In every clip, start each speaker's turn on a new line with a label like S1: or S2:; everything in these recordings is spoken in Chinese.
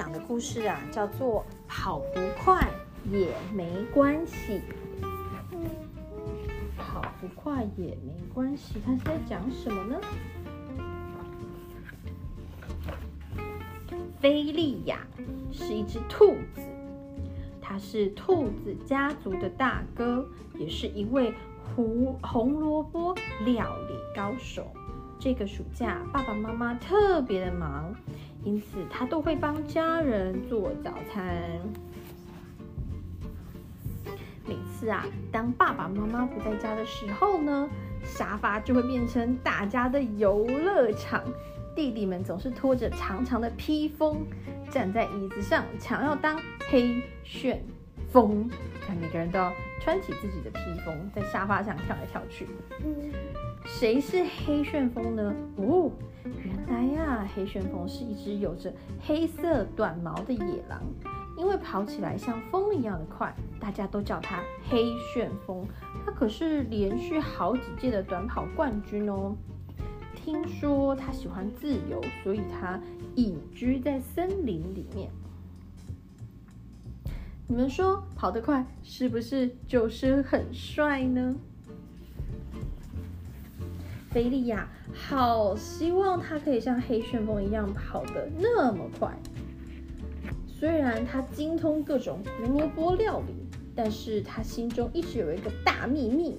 S1: 讲的故事啊，叫做“跑不快也没关系”。跑不快也没关系，它是在讲什么呢？菲利亚是一只兔子，它是兔子家族的大哥，也是一位胡红萝卜料理高手。这个暑假，爸爸妈妈特别的忙，因此他都会帮家人做早餐。每次啊，当爸爸妈妈不在家的时候呢，沙发就会变成大家的游乐场。弟弟们总是拖着长长的披风，站在椅子上，想要当黑旋风。看，每个人都要穿起自己的披风，在沙发上跳来跳去。谁是黑旋风呢？哦，黑旋风是一只有着黑色短毛的野狼。因为跑起来像风一样的快，大家都叫它黑旋风。它可是连续好几届的短跑冠军哦。听说它喜欢自由，所以它隐居在森林里面。你们说跑得快是不是就是很帅呢？菲利亚好希望他可以像黑旋风一样跑得那么快。虽然他精通各种胡萝卜料理，但是他心中一直有一个大秘密，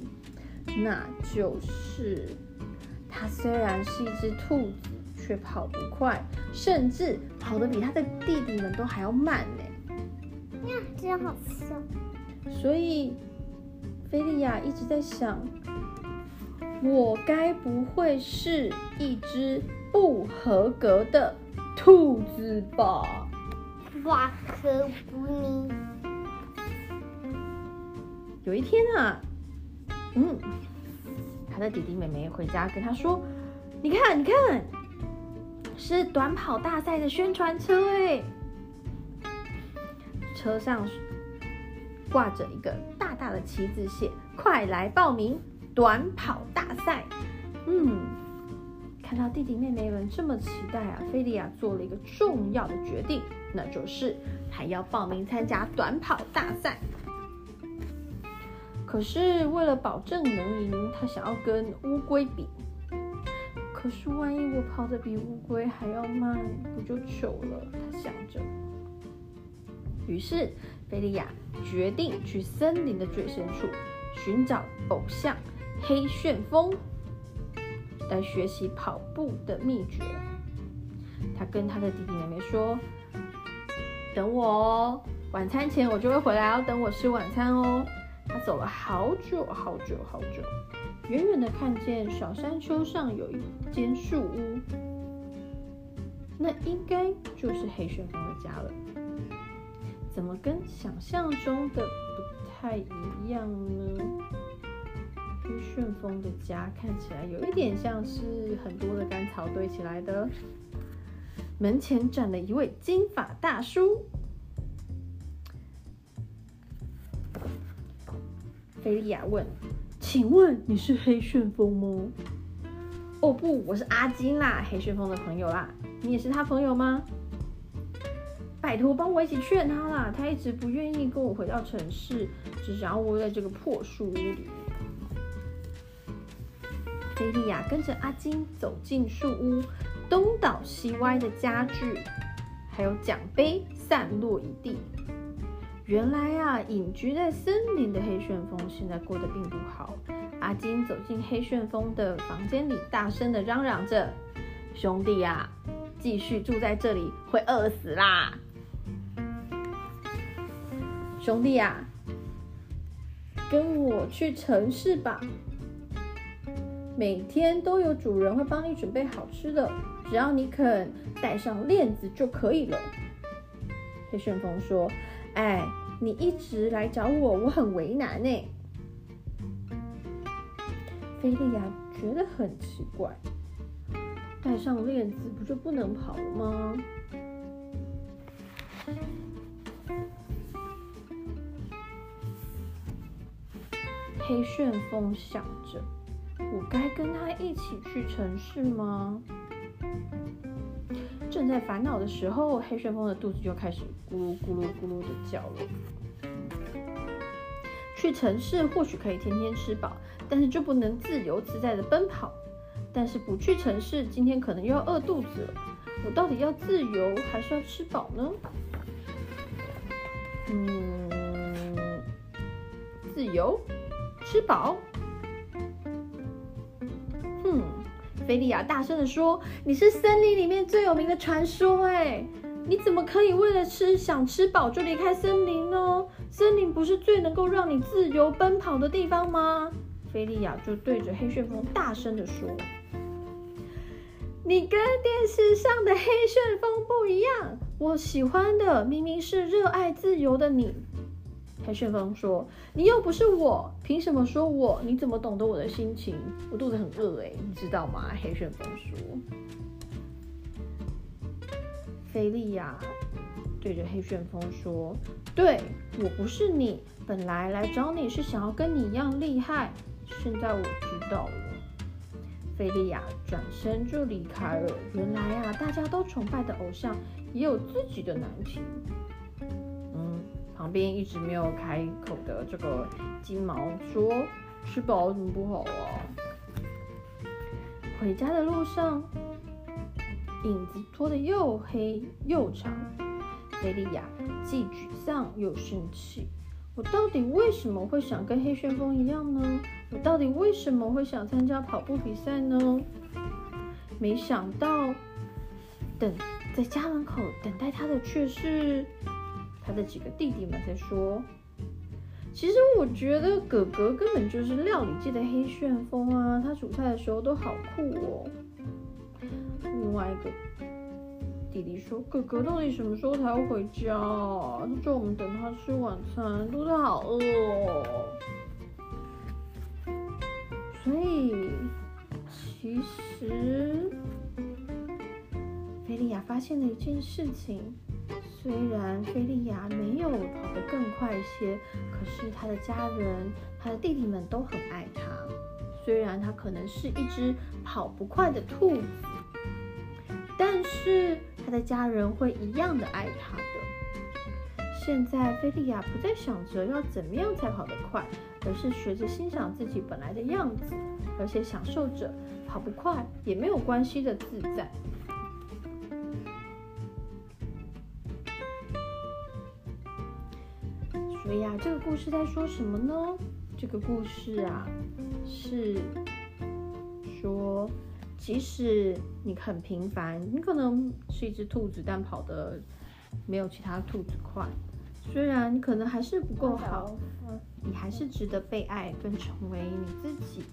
S1: 那就是他虽然是一只兔子，却跑不快，甚至跑得比他的弟弟们都还要慢呢。
S2: 呀，真好笑！
S1: 所以菲利亚一直在想，我该不会是一只不合格的兔子吧？
S2: 哇，可不呢！
S1: 有一天啊，嗯，他的弟弟妹妹回家跟他说：“你看，你看，是短跑大赛的宣传车哎，车上挂着一个大大的旗子，写‘快来报名短跑大赛’。”嗯，看到弟弟妹妹们这么期待啊，菲利亚做了一个重要的决定。那就是还要报名参加短跑大赛。可是为了保证能赢，他想要跟乌龟比。可是万一我跑得比乌龟还要慢，不就糗了？他想着。于是菲利亚决定去森林的最深处寻找偶像黑旋风，来学习跑步的秘诀。他跟他的弟弟妹妹说。等我哦，晚餐前我就会回来，要等我吃晚餐哦。他走了好久好久好久，远远的看见小山丘上有一间树屋，那应该就是黑旋风的家了。怎么跟想象中的不太一样呢？黑旋风的家看起来有一点像是很多的干草堆起来的。门前站了一位金发大叔。菲利亚问：“请问你是黑旋风吗？”“哦不，我是阿金啦，黑旋风的朋友啦。你也是他朋友吗？”“拜托，帮我一起劝他啦！他一直不愿意跟我回到城市，只想要窝在这个破树屋里。”菲利亚跟着阿金走进树屋。东倒西歪的家具，还有奖杯散落一地。原来啊，隐居在森林的黑旋风现在过得并不好。阿金走进黑旋风的房间里，大声的嚷嚷着：“兄弟啊，继续住在这里会饿死啦！兄弟啊，跟我去城市吧。”每天都有主人会帮你准备好吃的，只要你肯带上链子就可以了。黑旋风说：“哎，你一直来找我，我很为难呢。”菲利亚觉得很奇怪，带上链子不就不能跑了吗？黑旋风想着。我该跟他一起去城市吗？正在烦恼的时候，黑旋风的肚子就开始咕噜咕噜咕噜的叫了。去城市或许可以天天吃饱，但是就不能自由自在的奔跑。但是不去城市，今天可能又要饿肚子了。我到底要自由还是要吃饱呢？嗯，自由，吃饱。菲利亚大声的说：“你是森林里面最有名的传说，哎，你怎么可以为了吃想吃饱就离开森林呢？森林不是最能够让你自由奔跑的地方吗？”菲利亚就对着黑旋风大声的说。你跟电视上的黑旋风不一样，我喜欢的明明是热爱自由的你。黑旋风说：“你又不是我，凭什么说我？你怎么懂得我的心情？我肚子很饿哎，你知道吗？”黑旋风说。菲利亚对着黑旋风说：“对我不是你，本来来找你是想要跟你一样厉害，现在我知道了。”菲利亚转身就离开了。原来啊，大家都崇拜的偶像也有自己的难题。旁边一直没有开口的这个金毛说：“吃饱怎么不好啊？”回家的路上，影子拖得又黑又长。菲利亚既沮丧又生气。我到底为什么会想跟黑旋风一样呢？我到底为什么会想参加跑步比赛呢？没想到，等在家门口等待他的却是他的几个弟弟们在说：“其实我觉得哥哥根本就是料理界的黑旋风啊，他煮菜的时候都好酷哦。”另外一个。弟弟说：“哥哥到底什么时候才会回家？他叫我们等他吃晚餐，肚子好饿哦。”所以，其实菲利亚发现了一件事情：虽然菲利亚没有跑得更快一些，可是他的家人、他的弟弟们都很爱他。虽然他可能是一只跑不快的兔子，但是。他的家人会一样的爱他的。现在，菲利亚不再想着要怎么样才跑得快，而是学着欣赏自己本来的样子，而且享受着跑不快也没有关系的自在。所以啊，这个故事在说什么呢？这个故事啊，是说。即使你很平凡，你可能是一只兔子，但跑得没有其他兔子快。虽然你可能还是不够好，你还是值得被爱，跟成为你自己。